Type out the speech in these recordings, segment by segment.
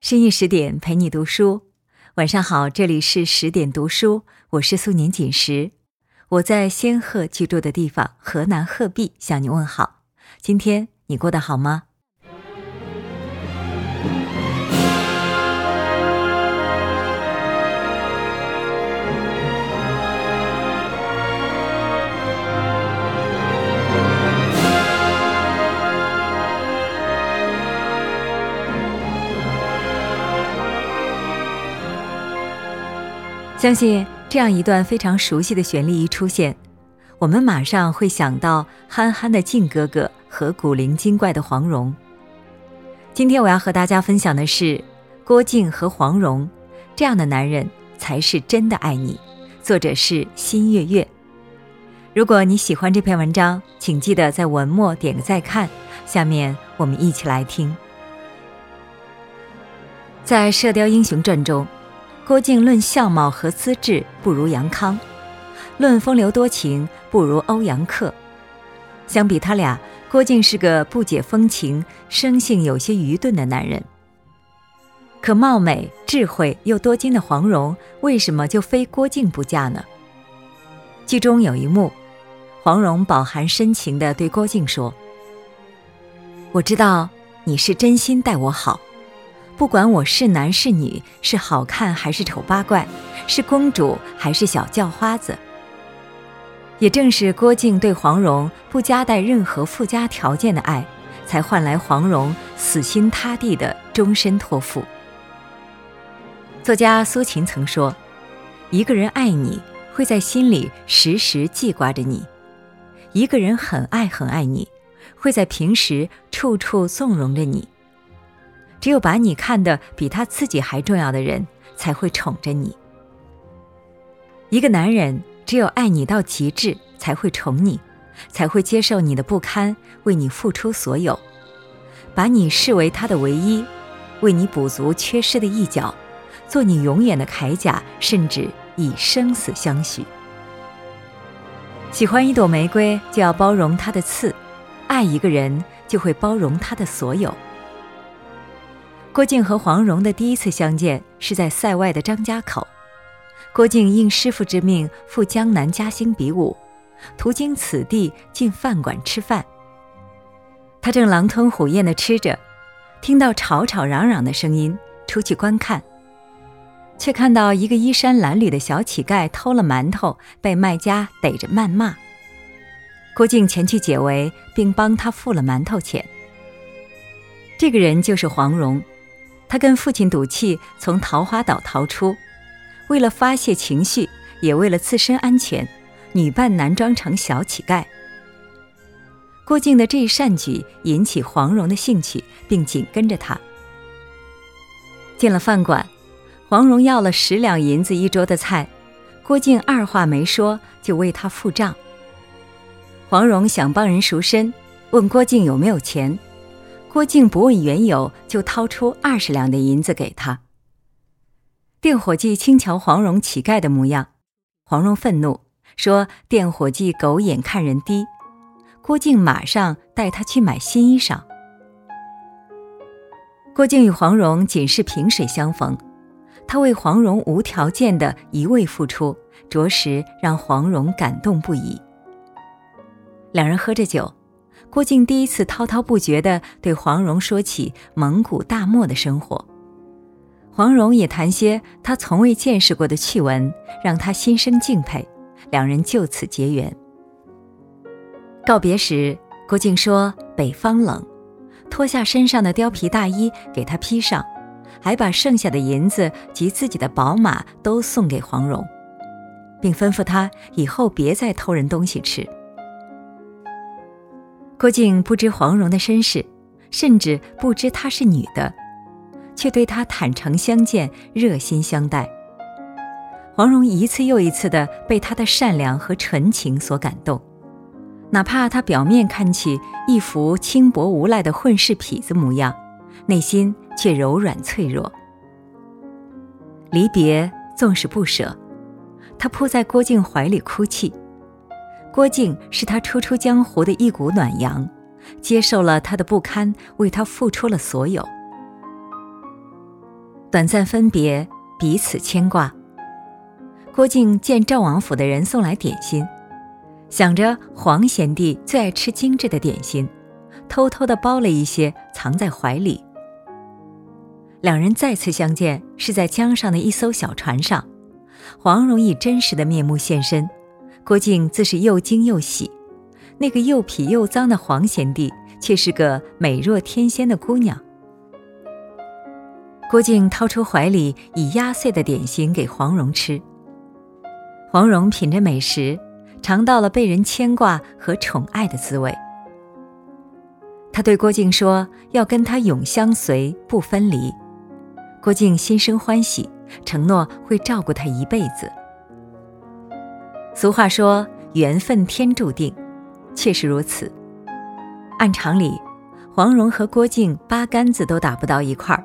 深夜十点陪你读书，晚上好，这里是十点读书，我是素年锦时，我在仙鹤居住的地方河南鹤壁向你问好。今天你过得好吗？相信这样一段非常熟悉的旋律一出现，我们马上会想到憨憨的靖哥哥和古灵精怪的黄蓉。今天我要和大家分享的是郭靖和黄蓉，这样的男人才是真的爱你。作者是新月月。如果你喜欢这篇文章，请记得在文末点个再看。下面我们一起来听，在《射雕英雄传》中。郭靖论相貌和资质不如杨康，论风流多情不如欧阳克。相比他俩，郭靖是个不解风情、生性有些愚钝的男人。可貌美、智慧又多金的黄蓉，为什么就非郭靖不嫁呢？剧中有一幕，黄蓉饱含深情地对郭靖说：“我知道你是真心待我好。”不管我是男是女，是好看还是丑八怪，是公主还是小叫花子，也正是郭靖对黄蓉不夹带任何附加条件的爱，才换来黄蓉死心塌地的终身托付。作家苏秦曾说：“一个人爱你，会在心里时时记挂着你；一个人很爱很爱你，会在平时处处纵容着你。”只有把你看得比他自己还重要的人，才会宠着你。一个男人只有爱你到极致，才会宠你，才会接受你的不堪，为你付出所有，把你视为他的唯一，为你补足缺失的一角，做你永远的铠甲，甚至以生死相许。喜欢一朵玫瑰，就要包容它的刺；爱一个人，就会包容他的所有。郭靖和黄蓉的第一次相见是在塞外的张家口，郭靖应师傅之命赴江南嘉兴比武，途经此地进饭馆吃饭。他正狼吞虎咽地吃着，听到吵吵嚷嚷的声音，出去观看，却看到一个衣衫褴褛的小乞丐偷了馒头，被卖家逮着谩骂。郭靖前去解围，并帮他付了馒头钱。这个人就是黄蓉。他跟父亲赌气从桃花岛逃出，为了发泄情绪，也为了自身安全，女扮男装成小乞丐。郭靖的这一善举引起黄蓉的兴趣，并紧跟着他。进了饭馆，黄蓉要了十两银子一桌的菜，郭靖二话没说就为他付账。黄蓉想帮人赎身，问郭靖有没有钱。郭靖不问缘由，就掏出二十两的银子给他。店伙计轻瞧黄蓉乞丐的模样，黄蓉愤怒说：“店伙计狗眼看人低。”郭靖马上带他去买新衣裳。郭靖与黄蓉仅是萍水相逢，他为黄蓉无条件的一味付出，着实让黄蓉感动不已。两人喝着酒。郭靖第一次滔滔不绝地对黄蓉说起蒙古大漠的生活，黄蓉也谈些她从未见识过的趣闻，让他心生敬佩，两人就此结缘。告别时，郭靖说：“北方冷，脱下身上的貂皮大衣给他披上，还把剩下的银子及自己的宝马都送给黄蓉，并吩咐他以后别再偷人东西吃。”郭靖不知黄蓉的身世，甚至不知她是女的，却对她坦诚相见，热心相待。黄蓉一次又一次的被他的善良和纯情所感动，哪怕他表面看起一副轻薄无赖的混世痞子模样，内心却柔软脆弱。离别纵使不舍，他扑在郭靖怀里哭泣。郭靖是他初出江湖的一股暖阳，接受了他的不堪，为他付出了所有。短暂分别，彼此牵挂。郭靖见赵王府的人送来点心，想着黄贤弟最爱吃精致的点心，偷偷的包了一些藏在怀里。两人再次相见是在江上的一艘小船上，黄蓉以真实的面目现身，郭靖自是又惊又喜。那个又痞又脏的黄贤弟，却是个美若天仙的姑娘。郭靖掏出怀里已压碎的点心给黄蓉吃。黄蓉品着美食，尝到了被人牵挂和宠爱的滋味。他对郭靖说：“要跟他永相随，不分离。”郭靖心生欢喜，承诺会照顾他一辈子。俗话说：“缘分天注定”，确实如此。按常理，黄蓉和郭靖八竿子都打不到一块儿。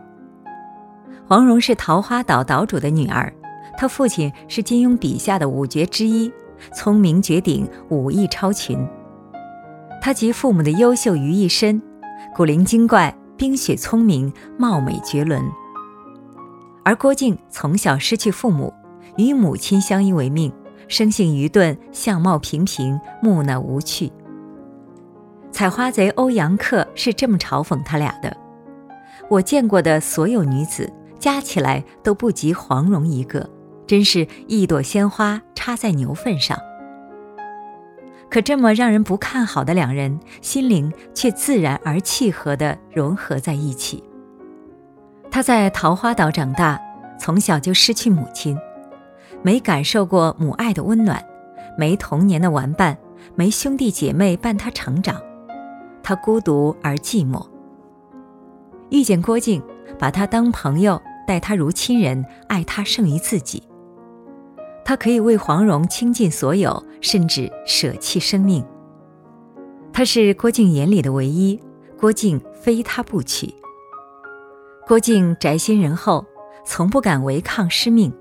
黄蓉是桃花岛岛主的女儿，她父亲是金庸笔下的五绝之一，聪明绝顶，武艺超群。她集父母的优秀于一身，古灵精怪，冰雪聪明，貌美绝伦。而郭靖从小失去父母，与母亲相依为命，生性愚钝，相貌平平，木讷无趣。采花贼欧阳克是这么嘲讽他俩的：“我见过的所有女子加起来都不及黄蓉一个，真是一朵鲜花插在牛粪上。”可这么让人不看好的两人，心灵却自然而契合地融合在一起。他在桃花岛长大，从小就失去母亲，没感受过母爱的温暖，没童年的玩伴，没兄弟姐妹伴他成长，他孤独而寂寞。遇见郭靖，把他当朋友，待他如亲人，爱他胜于自己。他可以为黄蓉倾尽所有，甚至舍弃生命。他是郭靖眼里的唯一，郭靖非他不娶。郭靖宅心仁厚，从不敢违抗师命，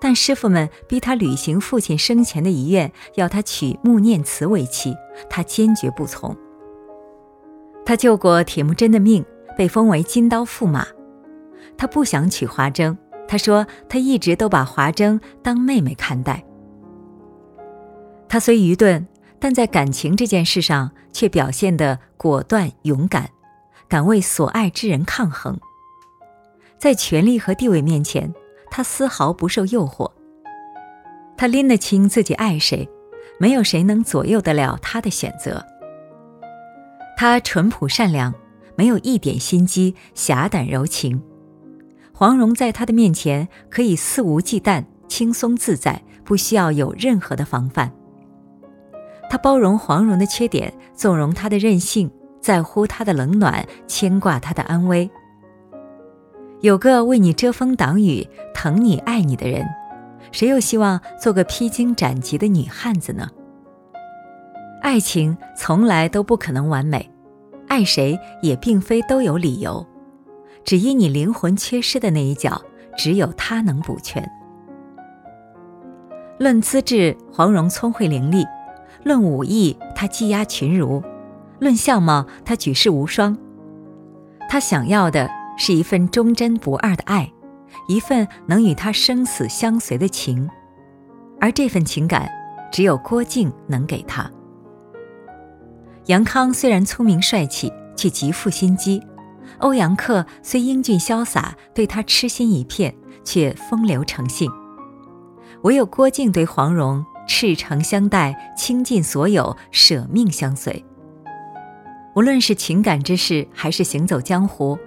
但师傅们逼他履行父亲生前的遗愿，要他娶穆念慈为妻，他坚决不从。他救过铁木真的命，被封为金刀驸马。他不想娶华筝，他说他一直都把华筝当妹妹看待。他虽愚钝，但在感情这件事上却表现得果断勇敢，敢为所爱之人抗衡。在权力和地位面前，他丝毫不受诱惑。他拎得清自己爱谁，没有谁能左右得了他的选择。他淳朴善良，没有一点心机，侠胆柔情。黄蓉在他的面前可以肆无忌惮、轻松自在，不需要有任何的防范。他包容黄蓉的缺点，纵容她的任性，在乎她的冷暖，牵挂她的安危。有个为你遮风挡雨、疼你爱你的人，谁又希望做个披荆斩棘的女汉子呢？爱情从来都不可能完美，爱谁也并非都有理由，只因你灵魂缺失的那一角，只有他能补全。论资质，黄蓉聪慧伶俐；论武艺，她技压群儒；论相貌，她举世无双。她想要的。是一份忠贞不二的爱，一份能与他生死相随的情，而这份情感，只有郭靖能给他。杨康虽然聪明帅气，却极富心机；欧阳克虽英俊潇洒，对他痴心一片，却风流成性。唯有郭靖对黄蓉赤诚相待，倾尽所有，舍命相随。无论是情感之事，还是行走江湖。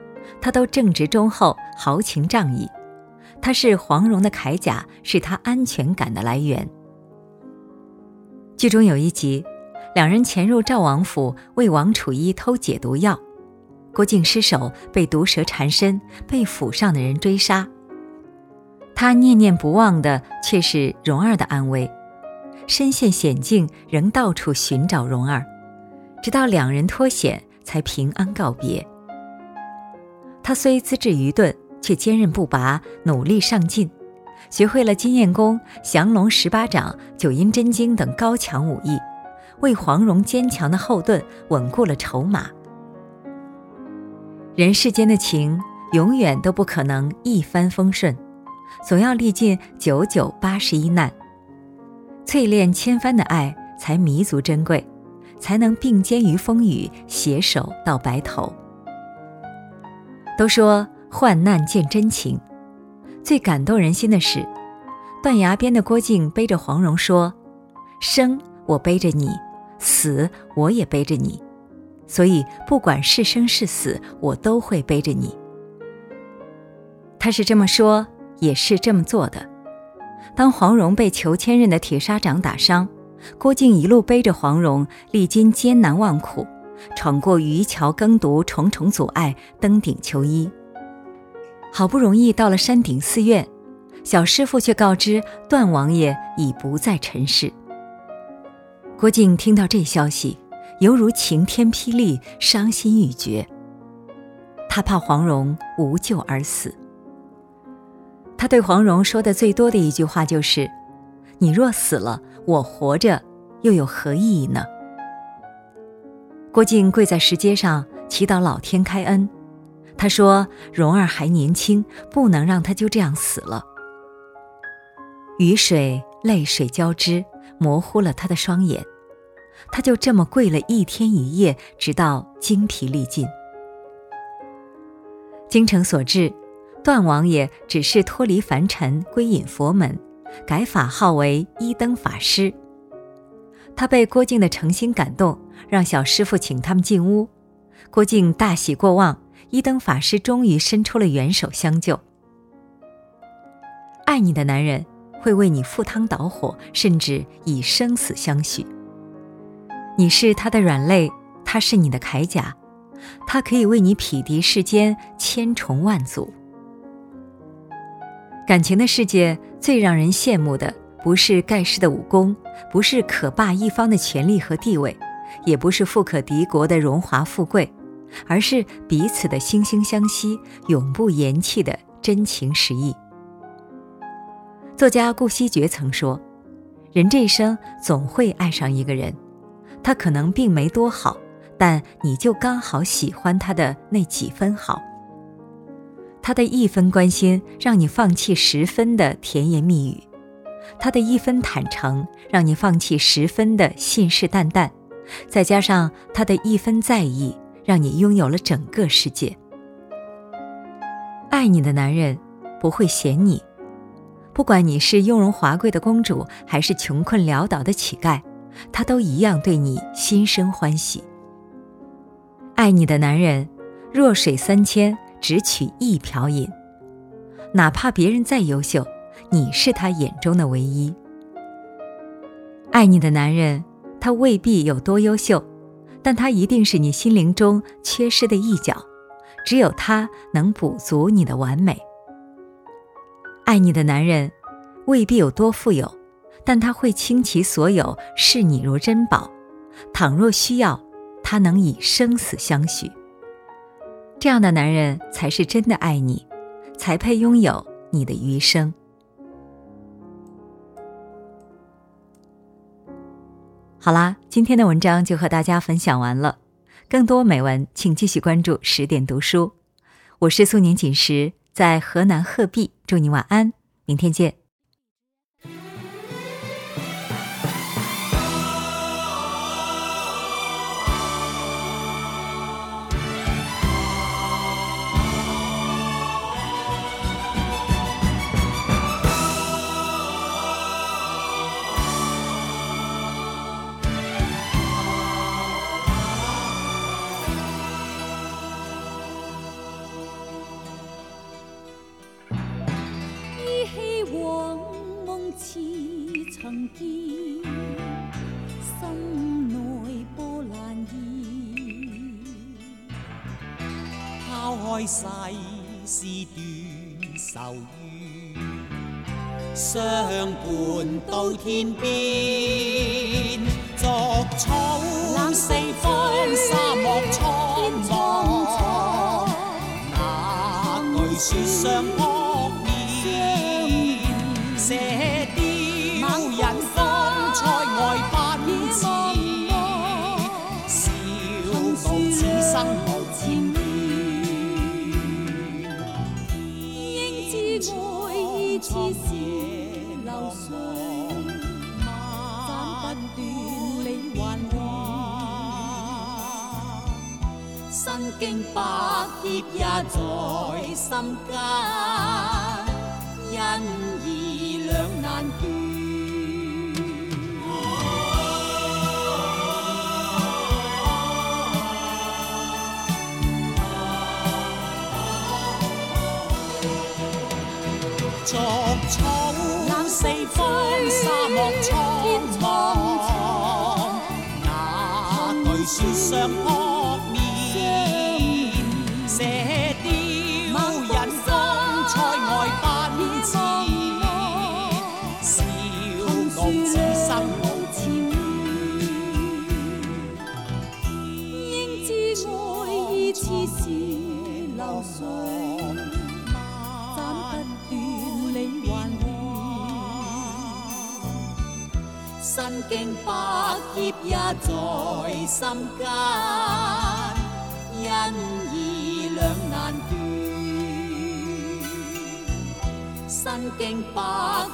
他都正直忠厚、豪情仗义，他是黄蓉的铠甲，是他安全感的来源。剧中有一集，两人潜入赵王府为王楚一偷解毒药，郭靖失手被毒蛇缠身，被府上的人追杀。他念念不忘的却是蓉儿的安危，身陷险境仍到处寻找蓉儿，直到两人脱险才平安告别。他虽资质愚钝，却坚韧不拔，努力上进，学会了金焰功、降龙十八掌、九阴真经等高强武艺，为黄蓉坚强的后盾稳固了筹码。人世间的情，永远都不可能一帆风顺，总要历尽九九八十一难。淬炼千帆的爱才弥足珍贵，才能并肩于风雨，携手到白头。都说患难见真情，最感动人心的是，断崖边的郭靖背着黄蓉说：“生我背着你，死我也背着你，所以不管是生是死，我都会背着你。”他是这么说，也是这么做的。当黄蓉被裘千仞的铁砂掌打伤，郭靖一路背着黄蓉，历经艰难万苦，闯过渔樵耕读重重阻碍，登顶求医。好不容易到了山顶寺院，小师傅却告知段王爷已不在尘世。郭靖听到这消息，犹如晴天霹雳，伤心欲绝。他怕黄蓉无救而死。他对黄蓉说的最多的一句话就是：“你若死了，我活着又有何意义呢？”郭靖跪在石阶上祈祷老天开恩。他说：“蓉儿还年轻，不能让她就这样死了。”雨水、泪水交织，模糊了他的双眼。他就这么跪了一天一夜，直到精疲力尽。精诚所至。段王爷只是脱离凡尘，归隐佛门，改法号为一灯法师。他被郭靖的诚心感动，让小师傅请他们进屋。郭靖大喜过望，一灯法师终于伸出了援手相救。爱你的男人会为你赴汤蹈火，甚至以生死相许。你是他的软肋，他是你的铠甲，他可以为你匹敌世间千重万阻。感情的世界最让人羡慕的，不是盖世的武功，不是可霸一方的权力和地位，也不是富可敌国的荣华富贵，而是彼此的惺惺相惜、永不言弃的真情实意。作家顾惜觉曾说：“人这一生总会爱上一个人，他可能并没多好，但你就刚好喜欢他的那几分好。”他的一分关心，让你放弃十分的甜言蜜语；他的一分坦诚，让你放弃十分的信誓旦旦；再加上他的一分在意，让你拥有了整个世界。爱你的男人不会嫌你，不管你是雍容华贵的公主，还是穷困潦倒的乞丐，他都一样对你心生欢喜。爱你的男人，弱水三千。只取一瓢饮，哪怕别人再优秀，你是他眼中的唯一。爱你的男人，他未必有多优秀，但他一定是你心灵中缺失的一角，只有他能补足你的完美。爱你的男人，未必有多富有，但他会倾其所有，视你如珍宝。倘若需要，他能以生死相许。这样的男人才是真的爱你，才配拥有你的余生。好啦，今天的文章就和大家分享完了。更多美文，请继续关注十点读书。我是苏宁锦时，在河南鹤壁，祝你晚安，明天见。世事断愁怨，相伴到天边。作草四方，沙漠苍茫，那句说相。經百劫也在心間，因義兩難斷。逐草四方，沙漠蒼茫，那巨樹上撲面，射雕引風塞外奔馳，笑傲此生無前緣。應知愛意似是流水。身經百劫也在心間，因義兩難斷。身經百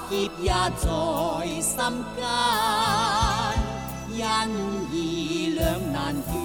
劫也在心間，因義兩難斷。